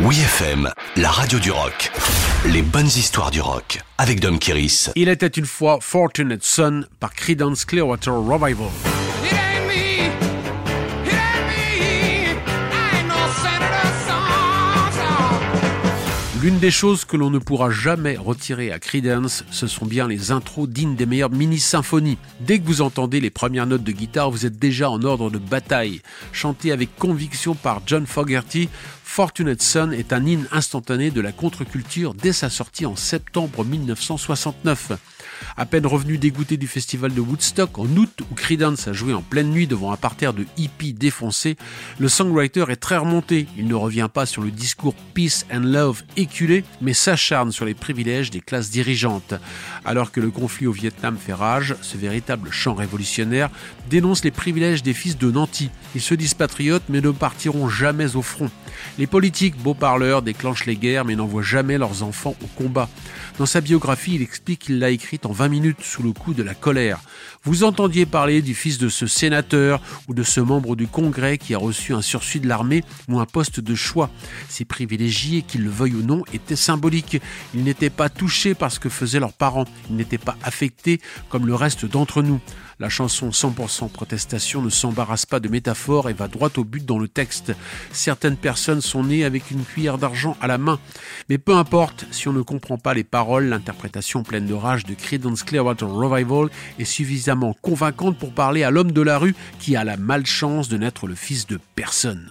Oui FM, la radio du rock. Les bonnes histoires du rock avec Dom Kiris. Il était une fois Fortunate Son par Creedence Clearwater Revival. L'une des choses que l'on ne pourra jamais retirer à Creedence, ce sont bien les intros dignes des meilleures mini-symphonies. Dès que vous entendez les premières notes de guitare, vous êtes déjà en ordre de bataille. Chanté avec conviction par John Fogerty, Fortunate Son est un hymne instantané de la contre-culture dès sa sortie en septembre 1969. À peine revenu dégoûté du festival de Woodstock en août où Creedence a joué en pleine nuit devant un parterre de hippies défoncés, le songwriter est très remonté. Il ne revient pas sur le discours peace and love mais s'acharne sur les privilèges des classes dirigeantes. Alors que le conflit au Vietnam fait rage, ce véritable chant révolutionnaire dénonce les privilèges des fils de nantis. Ils se disent patriotes mais ne partiront jamais au front. Les politiques, beaux parleurs, déclenchent les guerres mais n'envoient jamais leurs enfants au combat. Dans sa biographie, il explique qu'il l'a écrite en 20 minutes sous le coup de la colère. Vous entendiez parler du fils de ce sénateur ou de ce membre du Congrès qui a reçu un sursis de l'armée ou un poste de choix. Ces privilégiés, qu'ils le veuillent ou non, étaient symboliques. Ils n'étaient pas touchés par ce que faisaient leurs parents. Ils n'étaient pas affectés comme le reste d'entre nous. La chanson 100% protestation ne s'embarrasse pas de métaphores et va droit au but dans le texte. Certaines personnes sont nées avec une cuillère d'argent à la main. Mais peu importe, si on ne comprend pas les paroles, l'interprétation pleine de rage de Creedence Clearwater Revival est suffisamment convaincante pour parler à l'homme de la rue qui a la malchance de n'être le fils de personne.